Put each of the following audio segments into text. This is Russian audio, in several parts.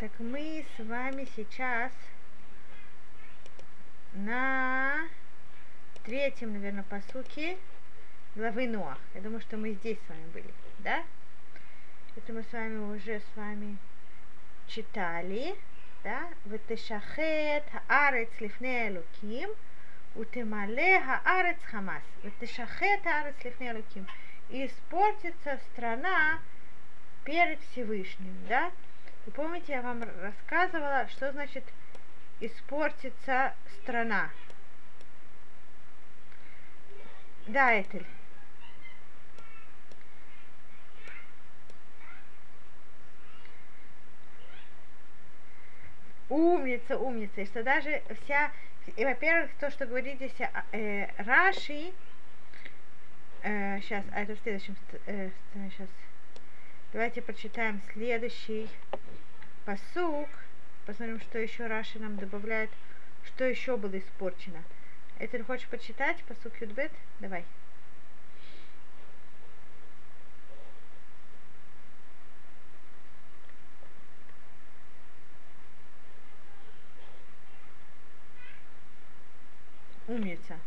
Так мы с вами сейчас на третьем, наверное, посуке главы Ноах. Я думаю, что мы здесь с вами были, да? Это мы с вами уже с вами читали, да? Ветешахет хаарец лифне элуким, утемале хаарец хамас. Ветешахет хаарец лифне элуким. И испортится страна перед Всевышним, да? Вы помните, я вам рассказывала, что значит испортится страна. Да, Этель. Умница, умница. И что даже вся... И, во-первых, то, что говорит здесь э, Раши, э, сейчас, а это в следующем, э, сейчас, давайте прочитаем следующий посук, посмотрим, что еще Раши нам добавляет, что еще было испорчено. Ты хочешь почитать посук Юдбет? Давай. Умница.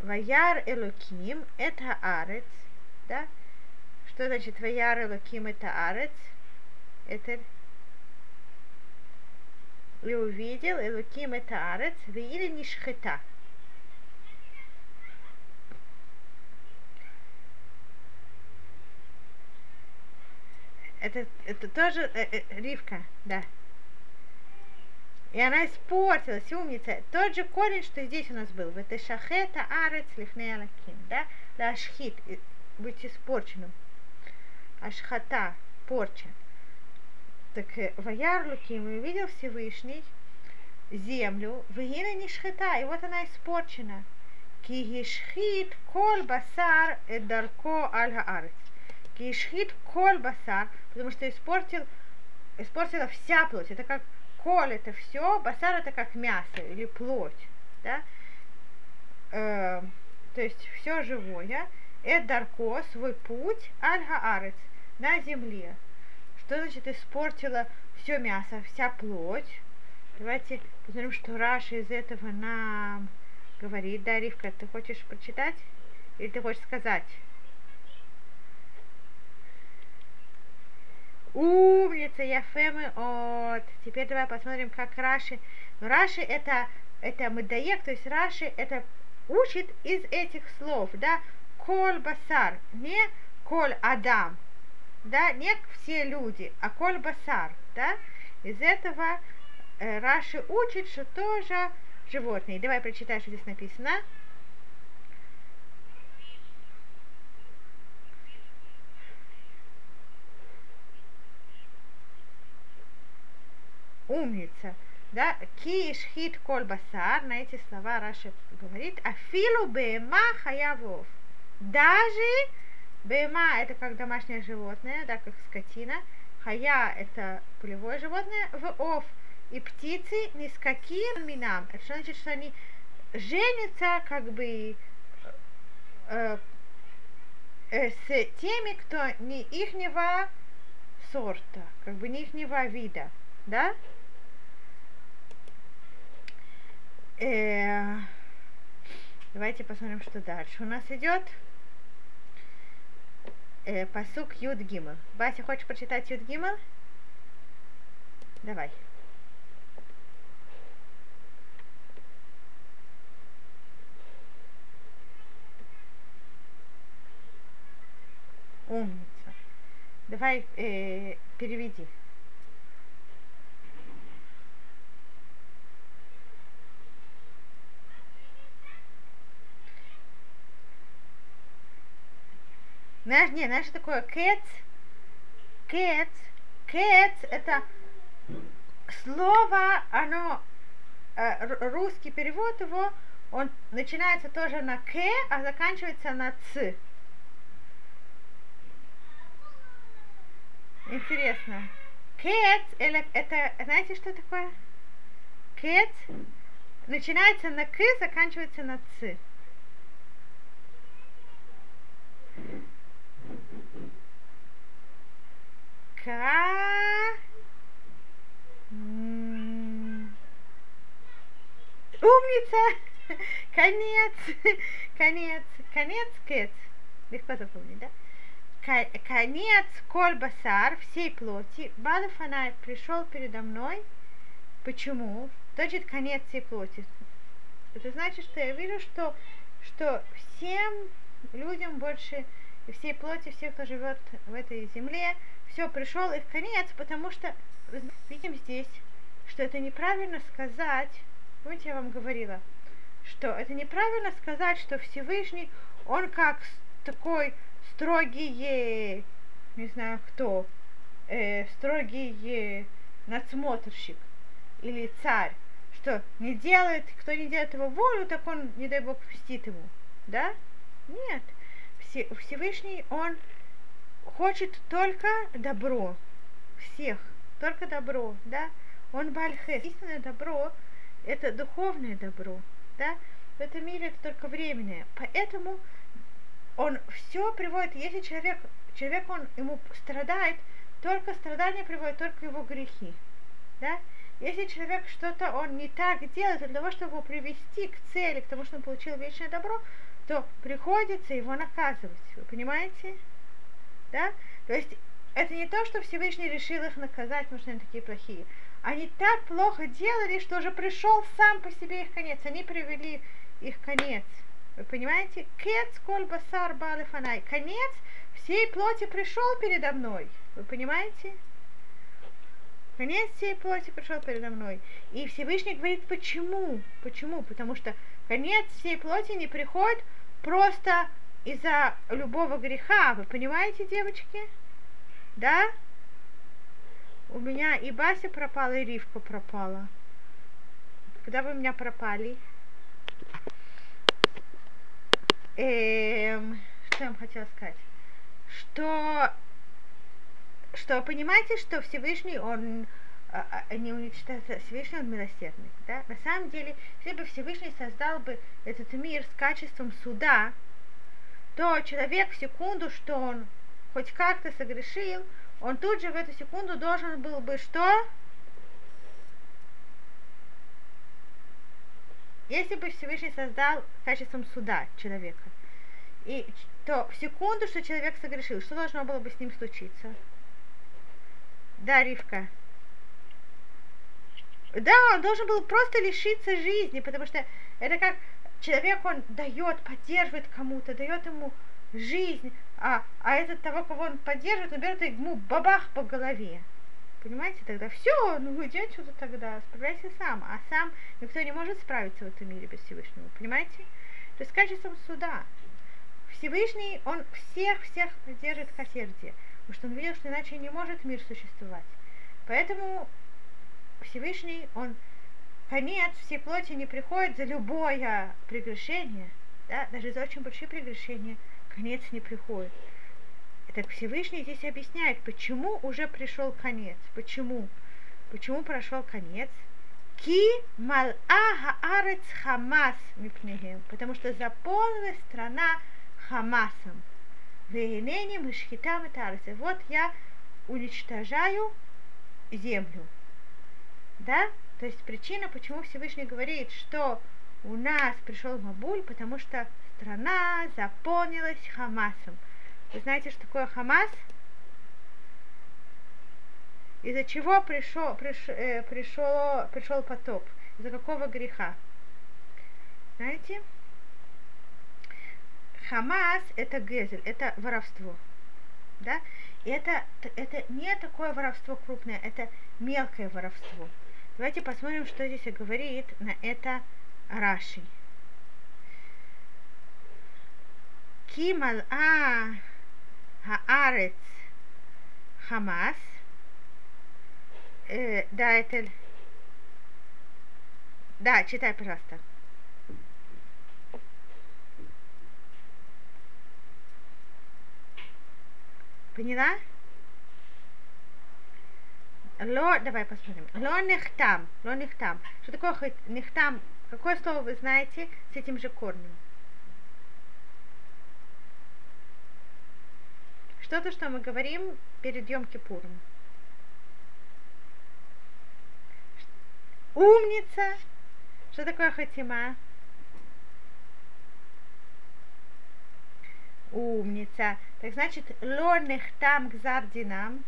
Ваяр Элоким – это арец, да? Что значит Ваяр Элоким – это арец? Это и увидел Элоким это арец, или не шхета. Это, это тоже э, э, Ривка, да. И она испортилась, умница. Тот же корень, что здесь у нас был. В это шахета арец лифнеалаким, да? Лашхит, быть испорченным. Ашхата, порча. Так Ваяр Луким увидел Всевышний землю, Вегина шхита, и вот она испорчена. Кигишхит кол басар дарко аль хаарец. Кигишхит кол басар, потому что испортил, испортила вся плоть. Это как коль это все, басар это как мясо или плоть. Да? Э, то есть все живое. Эдарко свой путь аль хаарец на земле. Что значит испортила все мясо, вся плоть? Давайте посмотрим, что Раша из этого нам говорит. Да, Ривка, ты хочешь прочитать? Или ты хочешь сказать? Умница, Яфемы от. Теперь давай посмотрим, как Раши. Раши это, это мыдаек, то есть Раши это учит из этих слов, да, кол басар, не кол адам, да, не все люди, а коль басар, да, из этого э, Раши учит, что тоже животные. Давай прочитай, что здесь написано. Умница. Да, киш хит коль басар, на эти слова Раши говорит, афилу бема хаявов. Даже Бема – это как домашнее животное, да, как скотина. Хая – это полевое животное. В ов и птицы ни с каким минам. Это что значит, что они женятся как бы э, э, с теми, кто не ихнего сорта, как бы не ихнего вида, да? Э, давайте посмотрим, что дальше у нас идет э, посук Юд Гимл. Бася, хочешь прочитать Юд Гимл? Давай. Умница. Давай э, переведи. Знаешь, не, знаешь, что такое кэц? Кэц, кэц, это слово, оно, э, русский перевод его, он начинается тоже на к, а заканчивается на ц. Интересно. Кэц, это, знаете, что такое? Кэц начинается на к, заканчивается на ц. Ха. Умница! Конец! Конец! Конец, кэт. Легко запомнить, да? Конец колбасар всей плоти. Баду фонарь пришел передо мной. Почему? Значит, конец всей плоти. Это значит, что я вижу, что, что всем людям больше, и всей плоти, всех, кто живет в этой земле, все, пришел их конец, потому что видим здесь, что это неправильно сказать, помните, я вам говорила, что это неправильно сказать, что Всевышний, он как такой строгий, не знаю кто, э, строгий надсмотрщик или царь, что не делает, кто не делает его волю, так он, не дай Бог, мстит ему. Да? Нет. Всевышний, он хочет только добро. Всех. Только добро. Да? Он бальхес. Истинное добро – это духовное добро. Да? В этом мире это только временное. Поэтому он все приводит, если человек, человек он ему страдает, только страдания приводят только его грехи. Да? Если человек что-то он не так делает, для того, чтобы его привести к цели, к тому, что он получил вечное добро, то приходится его наказывать. Вы понимаете? Да? То есть это не то, что Всевышний решил их наказать, потому что они такие плохие. Они так плохо делали, что уже пришел сам по себе их конец. Они привели их конец. Вы понимаете? Кец коль басар балифанай. Конец всей плоти пришел передо мной. Вы понимаете? Конец всей плоти пришел передо мной. И Всевышний говорит, почему? Почему? Потому что конец всей плоти не приходит просто из-за любого греха. Вы понимаете, девочки? Да? У меня и Бася пропала, и Ривка пропала. Когда вы меня пропали? Эм, что я вам хотела сказать? Что, что понимаете, что Всевышний, он а, а, не уничтожает, Всевышний он милосердный. Да? На самом деле, если бы Всевышний создал бы этот мир с качеством суда, то человек в секунду, что он хоть как-то согрешил, он тут же в эту секунду должен был бы что? Если бы Всевышний создал качеством суда человека, и то в секунду, что человек согрешил, что должно было бы с ним случиться? Да, Ривка. Да, он должен был просто лишиться жизни, потому что это как человек, он дает, поддерживает кому-то, дает ему жизнь, а, а этот того, кого он поддерживает, он берет ему бабах по голове. Понимаете, тогда все, ну иди отсюда тогда, справляйся сам. А сам никто не может справиться в этом мире без Всевышнего, понимаете? То есть качеством суда. Всевышний, он всех-всех держит к сердце, потому что он видел, что иначе не может мир существовать. Поэтому Всевышний, он конец всей плоти не приходит за любое прегрешение, да, даже за очень большие прегрешения конец не приходит. Так Всевышний здесь объясняет, почему уже пришел конец. Почему? Почему прошел конец? Ки мал аарец хамас мипнехем. Потому что заполнена страна хамасом. Мышхитам и Вот я уничтожаю землю. Да? То есть причина, почему Всевышний говорит, что у нас пришел Мабуль, потому что страна заполнилась Хамасом. Вы знаете, что такое Хамас? Из-за чего пришел, приш, э, пришел, пришел потоп? Из-за какого греха? Знаете? Хамас – это гезель, это воровство. Да? И это, это не такое воровство крупное, это мелкое воровство. Давайте посмотрим, что здесь говорит на это Раши. Кимал а Хаарец Хамас. Э, да, это... Да, читай, пожалуйста. Поняла? Ло, давай посмотрим. Ло нехтам. Ло нехтам. Что такое нехтам? Какое слово вы знаете с этим же корнем? Что-то, что мы говорим перед Йом Кипуром. Умница, Что такое хатима? Умница. Так значит, ло нехтам гзардинам.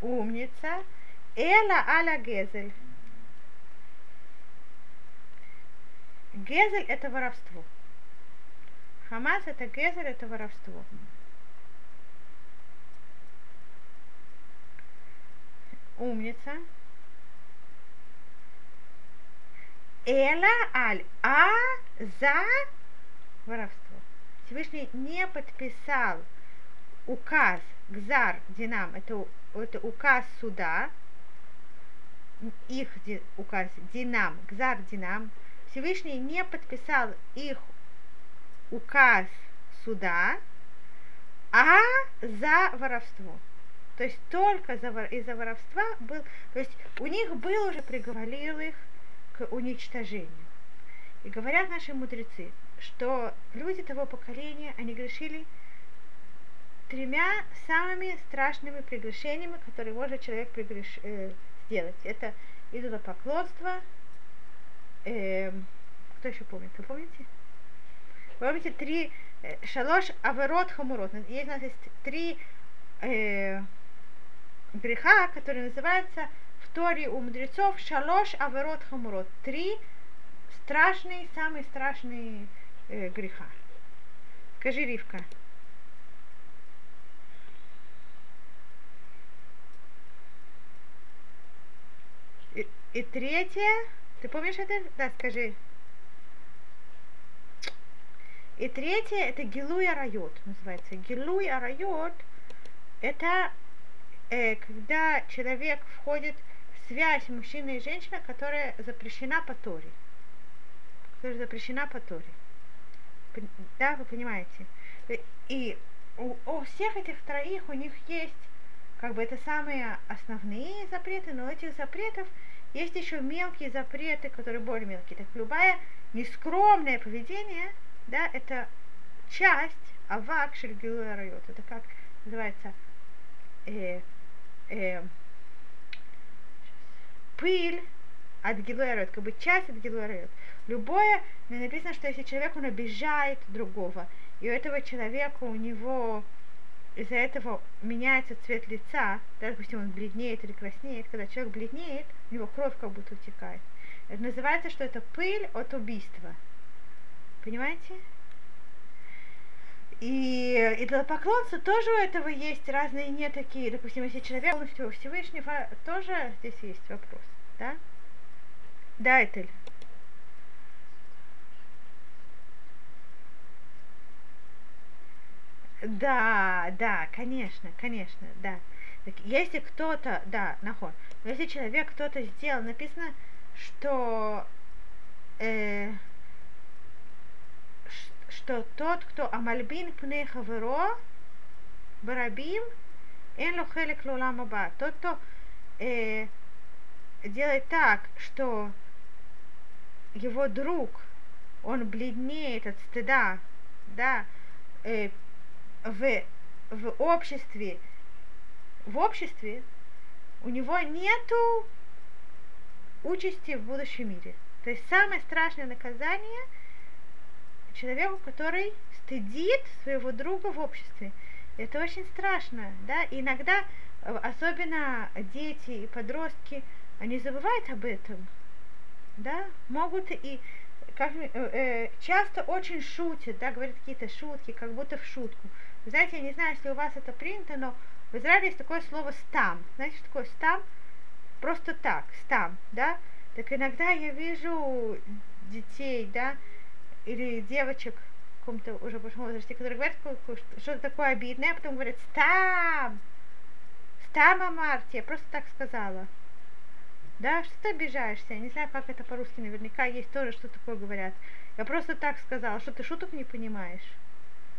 Умница. Эла аля гезель. Гезель это воровство. Хамас это гезель, это воровство. Умница. Эла аль, а за воровство. Всевышний не подписал указ Гзар Динам, это, это указ суда, их указ Динам, Гзар Динам, Всевышний не подписал их указ суда, а за воровство. То есть только из-за воровства был, то есть у них был уже приговорил их к уничтожению. И говорят наши мудрецы, что люди того поколения, они грешили тремя самыми страшными прегрешениями, которые может человек прегреш... э, сделать. Это идолопоклонство, э, кто еще помнит? Вы помните? Вы помните три э, шалош аверот хамурот. Есть у нас есть три э, греха, которые называются в Торе у мудрецов шалош аверот хамурот. Три страшные, самые страшные э, греха. Скажи, Ривка. И, третье, ты помнишь это? Да, скажи. И третье, это Гилуй Арайот, называется. Гилуй Арайот, это э, когда человек входит в связь мужчины и женщины, которая запрещена по Торе. Которая запрещена по Торе. Да, вы понимаете? И у, у всех этих троих у них есть как бы это самые основные запреты, но этих запретов есть еще мелкие запреты, которые более мелкие. Так любое нескромное поведение, да, это часть авак шельгилу райот. Это как называется э, э, пыль от гилуэрот, как бы часть от гилуэрот. Любое, написано, что если человек, он обижает другого, и у этого человека, у него из-за этого меняется цвет лица, да, допустим, он бледнеет или краснеет, когда человек бледнеет, у него кровь как будто утекает. Это называется, что это пыль от убийства. Понимаете? И, и для поклонства тоже у этого есть разные не такие. Допустим, если человек полностью Всевышнего, тоже здесь есть вопрос. Да? Да, Этель. Да, да, конечно, конечно, да. Так, если кто-то, да, наход, но если человек кто-то сделал, написано, что э, что тот, кто амальбин пне хаверо, барабим, эн ло хелек лолам Тот, кто э, делает так, что его друг, он бледнеет от стыда, да, э, в, в обществе, в обществе у него нету участи в будущем мире. То есть самое страшное наказание человеку, который стыдит своего друга в обществе. Это очень страшно, да, иногда, особенно дети и подростки, они забывают об этом, да, могут и как, э, э, часто очень шутят, да, говорят какие-то шутки, как будто в шутку. Вы знаете, я не знаю, если у вас это принято, но в Израиле есть такое слово стам. Знаете, что такое стам? Просто так, стам, да? Так иногда я вижу детей, да, или девочек в каком-то уже большом возрасте, которые говорят что-то такое обидное, а потом говорят «стам», «стам, Амарти», я просто так сказала. Да, что ты обижаешься? Я не знаю, как это по-русски, наверняка есть тоже, что такое говорят. Я просто так сказала, что ты шуток не понимаешь.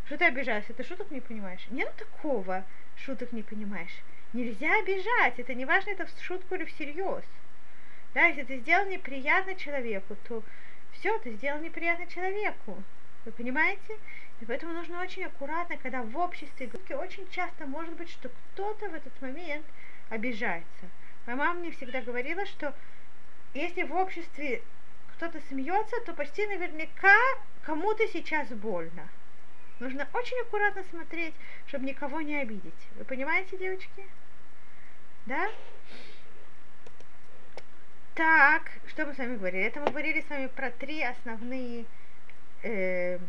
Что ты обижаешься? Ты шуток не понимаешь? Нет такого, шуток не понимаешь. Нельзя обижать, это не важно, это в шутку или всерьез. Да, если ты сделал неприятно человеку, то все, ты сделал неприятно человеку. Вы понимаете? И поэтому нужно очень аккуратно, когда в обществе очень часто может быть, что кто-то в этот момент обижается. Моя мама мне всегда говорила, что если в обществе кто-то смеется, то почти наверняка кому-то сейчас больно. Нужно очень аккуратно смотреть, чтобы никого не обидеть. Вы понимаете, девочки? Да? Так, что мы с вами говорили? Это мы говорили с вами про три основные э,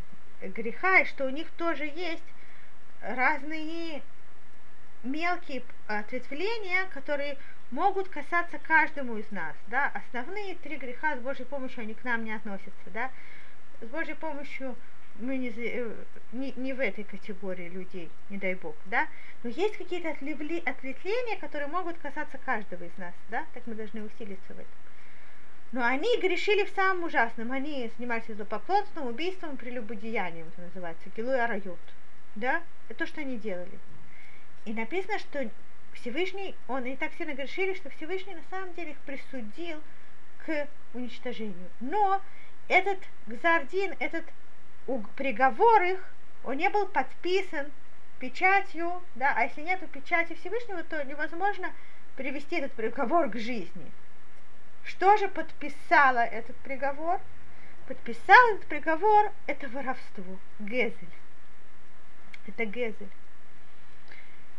греха, и что у них тоже есть разные мелкие ответвления, которые могут касаться каждому из нас, да, основные три греха с Божьей помощью, они к нам не относятся, да, с Божьей помощью мы не, э, не, не в этой категории людей, не дай Бог, да, но есть какие-то ответвления, которые могут касаться каждого из нас, да, так мы должны усилиться в этом. Но они грешили в самом ужасном, они занимались злопоклонством, убийством, прелюбодеянием, это называется, килуй арайот, да, это то, что они делали. И написано, что Всевышний, он и так сильно грешили, что Всевышний на самом деле их присудил к уничтожению. Но этот Гзардин, этот приговор их, он не был подписан печатью, да, а если нет печати Всевышнего, то невозможно привести этот приговор к жизни. Что же подписало этот приговор? Подписал этот приговор это воровство, Гезель. Это Гезель.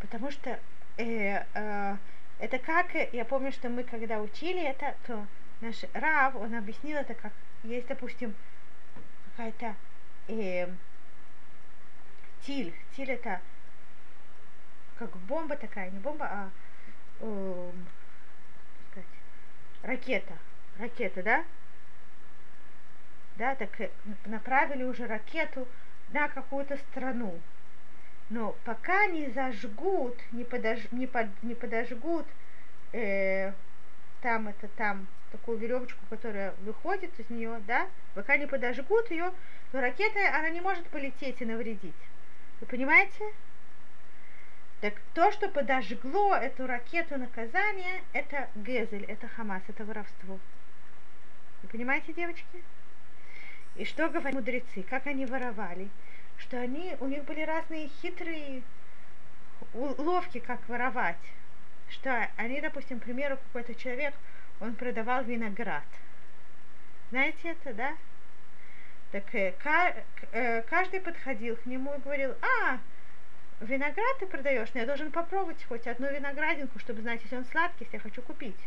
Потому что э, э, это как, я помню, что мы когда учили это, то наш Рав, он объяснил это как, есть, допустим, какая-то э, тиль. Тиль это как бомба такая, не бомба, а э, сказать, ракета. Ракета, да? Да, так э, направили уже ракету на какую-то страну. Но пока не зажгут, не, подож, не, под, не подожгут э, там это там такую веревочку, которая выходит из нее, да, пока не подожгут ее, то ракета, она не может полететь и навредить. Вы понимаете? Так то, что подожгло эту ракету наказания, это Гезель, это Хамас, это воровство. Вы понимаете, девочки? И что говорят мудрецы, как они воровали? Что они, у них были разные хитрые уловки, как воровать. Что они, допустим, к примеру, какой-то человек, он продавал виноград. Знаете это, да? Так э, э, каждый подходил к нему и говорил, а, виноград ты продаешь, но я должен попробовать хоть одну виноградинку, чтобы знать, если он сладкий, если я хочу купить.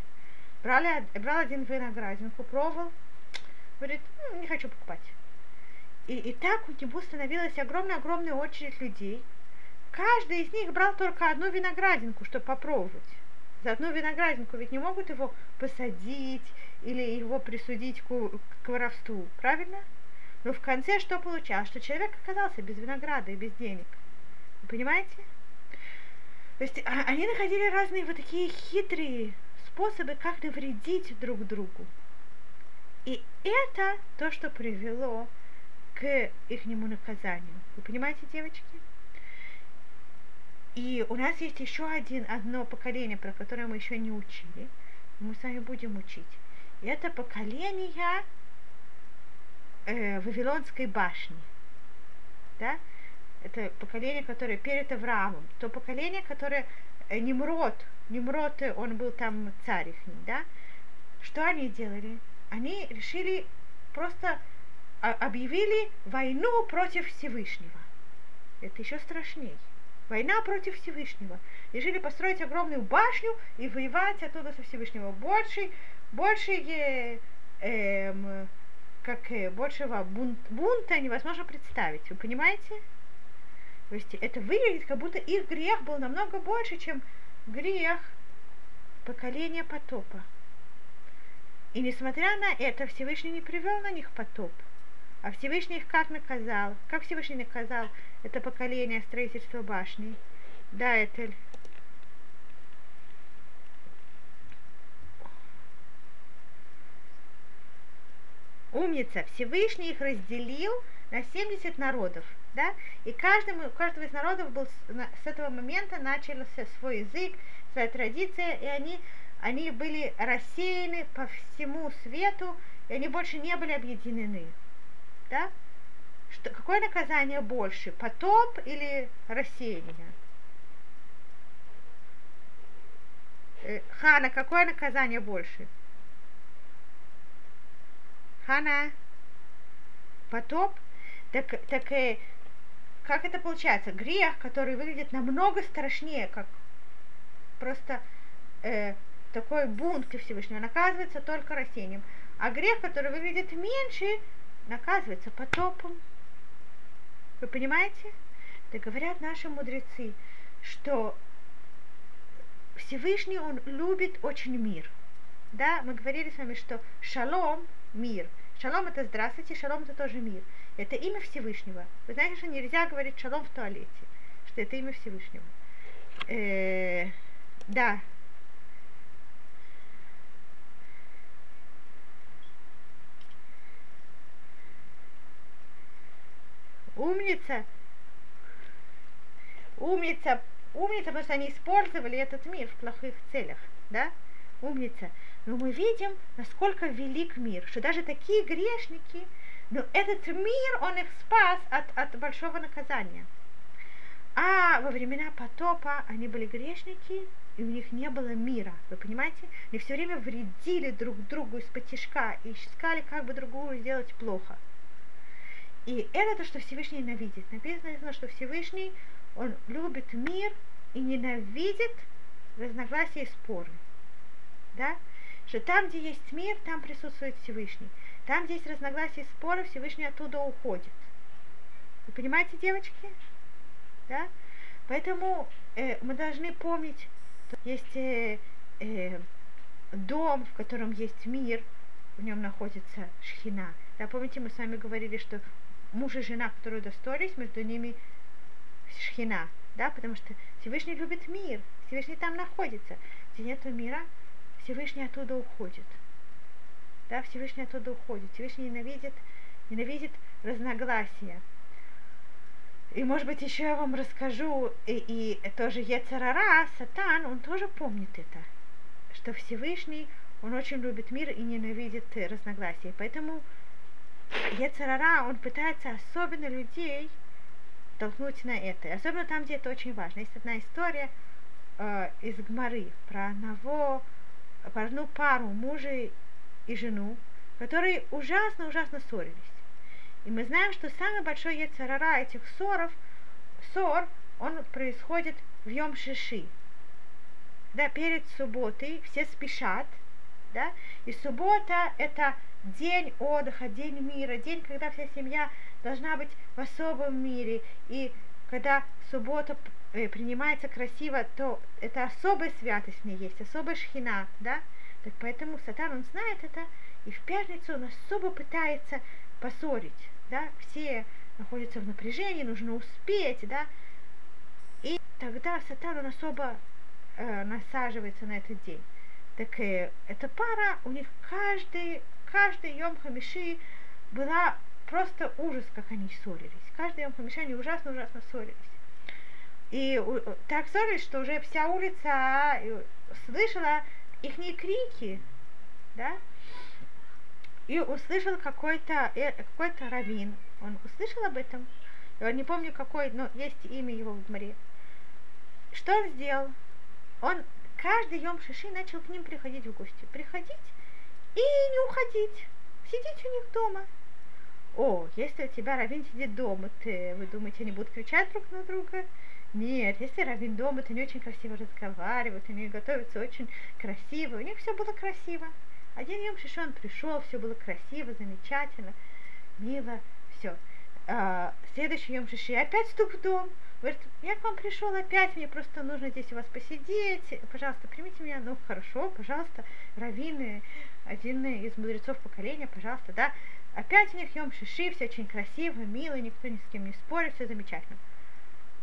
Брали, брал один виноградинку, пробовал, говорит, ну, не хочу покупать. И, и так у него становилась огромная-огромная очередь людей. Каждый из них брал только одну виноградинку, чтобы попробовать. За одну виноградинку ведь не могут его посадить или его присудить к, к воровству, правильно? Но в конце что получалось? Что человек оказался без винограда и без денег. Вы понимаете? То есть а, они находили разные вот такие хитрые способы, как навредить друг другу. И это то, что привело к их наказанию. Вы понимаете, девочки? И у нас есть еще один, одно поколение, про которое мы еще не учили. Мы с вами будем учить. И это поколение э, Вавилонской башни. Да? Это поколение, которое перед Авраамом. То поколение, которое э, Немрод, Немрод, э, он был там царь их, да? Что они делали? Они решили просто объявили войну против Всевышнего. Это еще страшнее. Война против Всевышнего. Решили построить огромную башню и воевать оттуда со Всевышнего. Больше, больше э, э, как э, большего бунт, бунта невозможно представить. Вы понимаете? То есть это выглядит, как будто их грех был намного больше, чем грех поколения потопа. И несмотря на это, Всевышний не привел на них потоп. А Всевышний их как наказал? Как Всевышний наказал это поколение строительства башни? Да, Этель. Умница. Всевышний их разделил на 70 народов. Да? И каждому, у каждого из народов был с этого момента начался свой язык, своя традиция, и они, они были рассеяны по всему свету, и они больше не были объединены да? Что, какое наказание больше, потоп или рассеяние? Э, Хана, какое наказание больше? Хана, потоп? Так, так э, как это получается? Грех, который выглядит намного страшнее, как просто э, такой бунт ко Всевышнему, наказывается только растением. А грех, который выглядит меньше, наказывается потопом. Вы понимаете? Так говорят наши мудрецы, что Всевышний, он любит очень мир. Да, мы говорили с вами, что шалом – мир. Шалом – это здравствуйте, шалом – это тоже мир. Это имя Всевышнего. Вы знаете, что нельзя говорить шалом в туалете, что это имя Всевышнего. Э, да. Умница. Умница. Умница, потому что они использовали этот мир в плохих целях. Да? Умница. Но мы видим, насколько велик мир, что даже такие грешники, но этот мир, он их спас от, от большого наказания. А во времена потопа они были грешники, и у них не было мира. Вы понимаете? Они все время вредили друг другу из-под тяжка и искали, как бы другую сделать плохо. И это то, что Всевышний ненавидит. Написано, что Всевышний, он любит мир и ненавидит разногласия и споры. Да? Что там, где есть мир, там присутствует Всевышний. Там, где есть разногласия и споры, Всевышний оттуда уходит. Вы понимаете, девочки? Да? Поэтому э, мы должны помнить, что есть э, э, дом, в котором есть мир, в нем находится шхина. Да, помните, мы с вами говорили, что муж и жена, которые удостоились, между ними шхина, да, потому что Всевышний любит мир, Всевышний там находится. Где нет мира, Всевышний оттуда уходит. Да, Всевышний оттуда уходит. Всевышний ненавидит, ненавидит разногласия. И, может быть, еще я вам расскажу, и, и тоже Ецарара, Сатан, он тоже помнит это, что Всевышний, он очень любит мир и ненавидит разногласия. Поэтому Ецарара, он пытается особенно людей толкнуть на это. Особенно там, где это очень важно. Есть одна история э, из Гмары про одного, про одну пару, мужа и жену, которые ужасно-ужасно ссорились. И мы знаем, что самый большой яцерара этих ссоров, ссор, он происходит в Йом Шиши. Да, перед субботой все спешат, да, и суббота это день отдыха, день мира, день, когда вся семья должна быть в особом мире, и когда суббота э, принимается красиво, то это особая святость в ней есть, особая шхина, да, так поэтому Сатан, он знает это, и в пятницу он особо пытается поссорить да, все находятся в напряжении, нужно успеть, да, и тогда сатан, он особо э, насаживается на этот день. Так э, эта пара, у них каждый, каждый Йом Хамиши была просто ужас, как они ссорились. Каждый Йом Хамиши они ужасно-ужасно ссорились. И так ссорились, что уже вся улица э, слышала их крики, да, и услышал какой-то э, какой-то раввин. Он услышал об этом. Я не помню какой, но есть имя его в море. Что он сделал? Он каждый Йом Шиши начал к ним приходить в гости. Приходить и не уходить. Сидеть у них дома. О, если у тебя раввин сидит дома, ты, вы думаете, они будут кричать друг на друга? Нет, если раввин дома, то они очень красиво разговаривают, они готовятся очень красиво, у них все было красиво. Один Йом Шишон пришел, все было красиво, замечательно, мило, все. А, следующий Йом Шиши опять стук в дом. Говорит, я к вам пришел опять, мне просто нужно здесь у вас посидеть, пожалуйста, примите меня. Ну, хорошо, пожалуйста, раввины, один из мудрецов поколения, пожалуйста, да. Опять у них Йом Шиши, все очень красиво, мило, никто ни с кем не спорит, все замечательно.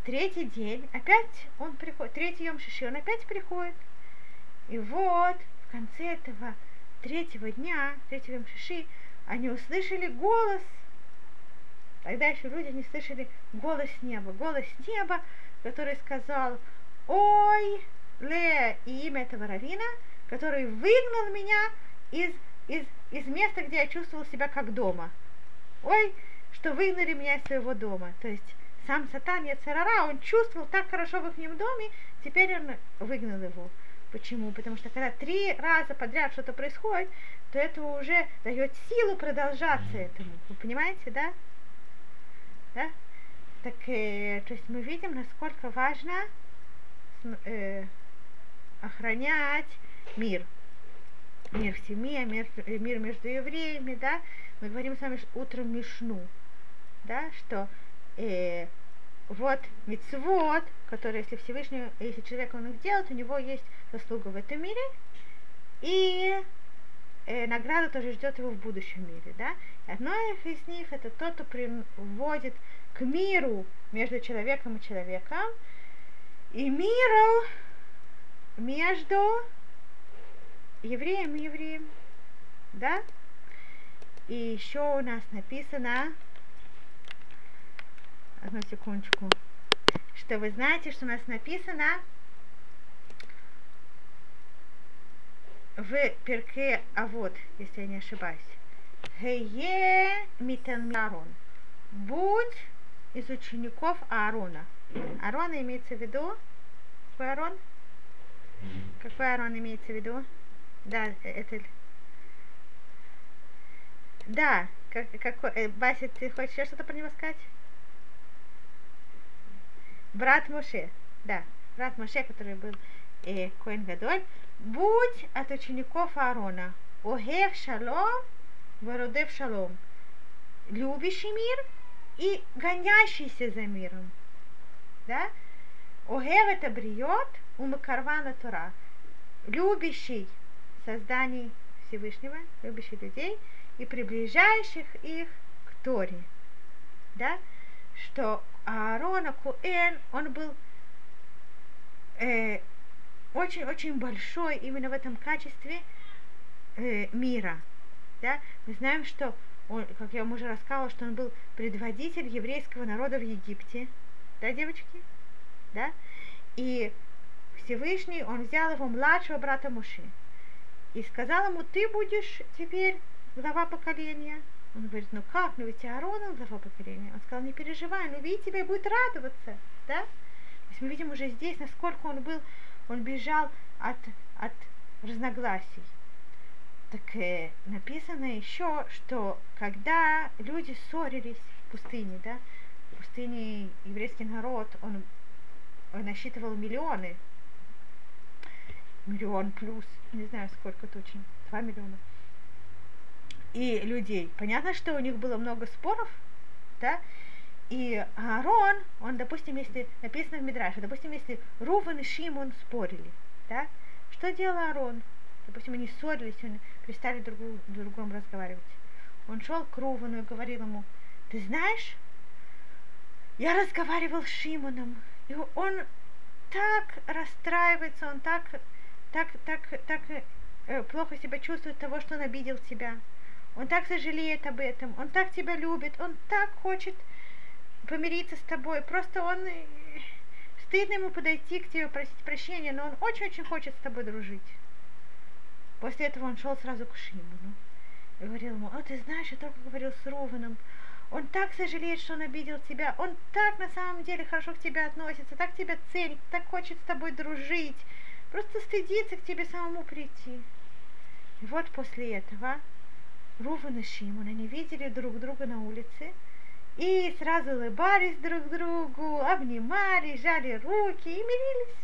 Третий день, опять он приходит, третий Йом Шиши, он опять приходит. И вот в конце этого третьего дня, третьего Мшиши, они услышали голос. Тогда еще люди не слышали голос неба. Голос неба, который сказал, ой, Ле, и имя этого равина, который выгнал меня из, из, из места, где я чувствовал себя как дома. Ой, что выгнали меня из своего дома. То есть сам сатан Яцерара, он чувствовал так хорошо в их доме, теперь он выгнал его. Почему? Потому что когда три раза подряд что-то происходит, то это уже дает силу продолжаться этому. Вы понимаете, да? Да? Так, э, то есть мы видим, насколько важно э, охранять мир. Мир в семье, мир, э, мир между евреями, да? Мы говорим с вами утром Мишну, да, что э, вот мецвод, который, если Всевышний, если человек он их делает, у него есть заслуга в этом мире, и э, награда тоже ждет его в будущем мире, да. Одно из них это тот, кто приводит к миру между человеком и человеком, и миру между евреем и евреем, да. И еще у нас написано Одну секундочку. Что вы знаете, что у нас написано в перке а вот, если я не ошибаюсь. Гее митанмарон. Будь из учеников Аарона. Аарон имеется в виду? Какой Аарон? Какой Аарон имеется в виду? Да, это... Да, как, какой... Э, Бася, ты хочешь что-то про него сказать? брат Моше, да, брат Моше, который был э, Коэн Гадоль, будь от учеников Аарона, Огев Шалом, Вородев Шалом, любящий мир и гонящийся за миром. Да? Огев это бриет, умакарвана Тора, любящий созданий Всевышнего, любящий людей и приближающих их к Торе. Да? Что Аарона Куэн, он был очень-очень большой именно в этом качестве э, мира. Да? Мы знаем, что он, как я вам уже рассказывала, что он был предводитель еврейского народа в Египте. Да, девочки? Да? И Всевышний, он взял его младшего брата Муши и сказал ему, ты будешь теперь глава поколения. Он говорит, ну как, ну ведь Аарон он глава поколения. Он сказал, не переживай, ну видит тебя будет радоваться, да? То есть мы видим уже здесь, насколько он был, он бежал от, от разногласий. Так э, написано еще, что когда люди ссорились в пустыне, да, в пустыне еврейский народ, он, он насчитывал миллионы, миллион плюс, не знаю сколько точно, два миллиона и людей. Понятно, что у них было много споров, да, и Аарон, он, допустим, если написано в Мидраше, допустим, если Руван и Шимон спорили, да, что делал Аарон? Допустим, они ссорились, они перестали друг, друг другом разговаривать. Он шел к Рувану и говорил ему, ты знаешь, я разговаривал с Шимоном, и он так расстраивается, он так, так, так, так э, плохо себя чувствует того, что он обидел тебя. Он так сожалеет об этом, он так тебя любит, он так хочет помириться с тобой. Просто он э, стыдно ему подойти к тебе, просить прощения, но он очень-очень хочет с тобой дружить. После этого он шел сразу к Шимону и говорил ему, о, ты знаешь, я только говорил с Рованом, он так сожалеет, что он обидел тебя, он так на самом деле хорошо к тебе относится, так тебя ценит, так хочет с тобой дружить, просто стыдится к тебе самому прийти. И вот после этого Руван и Шимон, они видели друг друга на улице и сразу улыбались друг другу, обнимали, жали руки и мирились.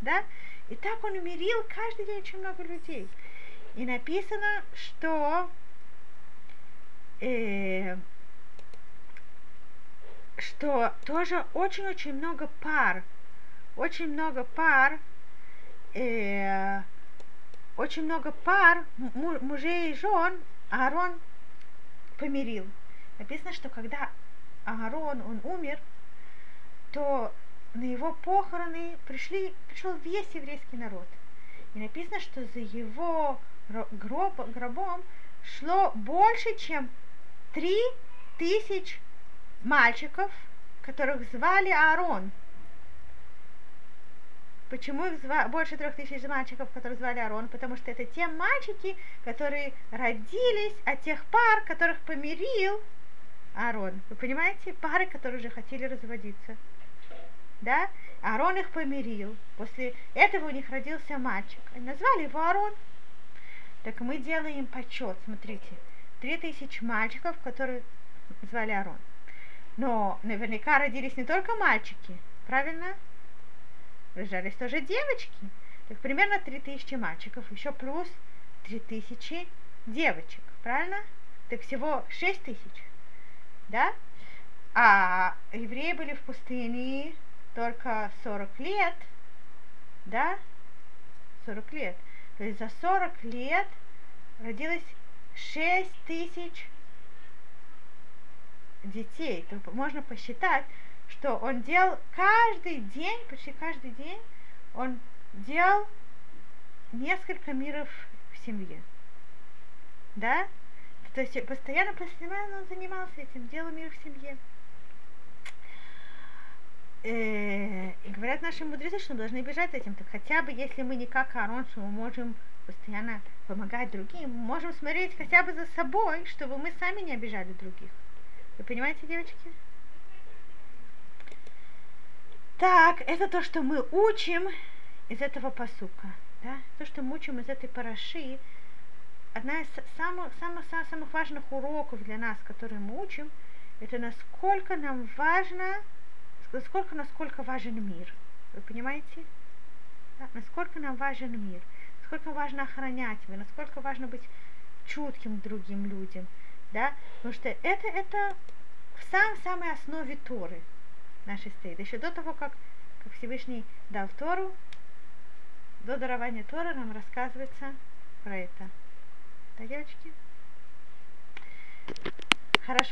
Да? И так он мирил каждый день очень много людей. И написано, что э, что тоже очень-очень много пар, очень много пар, э, очень много пар мужей и жен Аарон помирил. Написано, что когда Аарон, он умер, то на его похороны пришли, пришел весь еврейский народ. И написано, что за его гроб, гробом шло больше, чем три тысяч мальчиков, которых звали Аарон. Почему их зва... больше трех тысяч мальчиков, которых звали Арон? Потому что это те мальчики, которые родились от тех пар, которых помирил Арон. Вы понимаете? Пары, которые уже хотели разводиться. да, Аарон их помирил. После этого у них родился мальчик. Они назвали его Аарон. Так мы делаем почет, смотрите. Три тысячи мальчиков, которые звали Аарон. Но наверняка родились не только мальчики, правильно? Рожались тоже девочки. Так примерно три тысячи мальчиков, еще плюс три тысячи девочек, правильно? Так всего шесть тысяч, да? А евреи были в пустыне только 40 лет, да? 40 лет. То есть за 40 лет родилось 6 тысяч детей. То можно посчитать, что он делал каждый день, почти каждый день, он делал несколько миров в семье. Да? То есть постоянно, постоянно он занимался этим, делал мир в семье. Э, и говорят наши мудрецы, что мы должны бежать этим. Так хотя бы, если мы не как Аарон, что мы можем постоянно помогать другим, мы можем смотреть хотя бы за собой, чтобы мы сами не обижали других. Вы понимаете, девочки? Так, это то, что мы учим из этого посука. Да? То, что мы учим из этой параши, одна из самых, самых, самых важных уроков для нас, которые мы учим, это насколько нам важно насколько, насколько важен мир. Вы понимаете? Да? Насколько нам важен мир, насколько важно охранять его, насколько важно быть чутким другим людям. Да? Потому что это, это в самой самой основе Торы нашей стоит. Еще до того, как, как Всевышний дал Тору, до дарования Торы нам рассказывается про это. Девочки? Хорошо.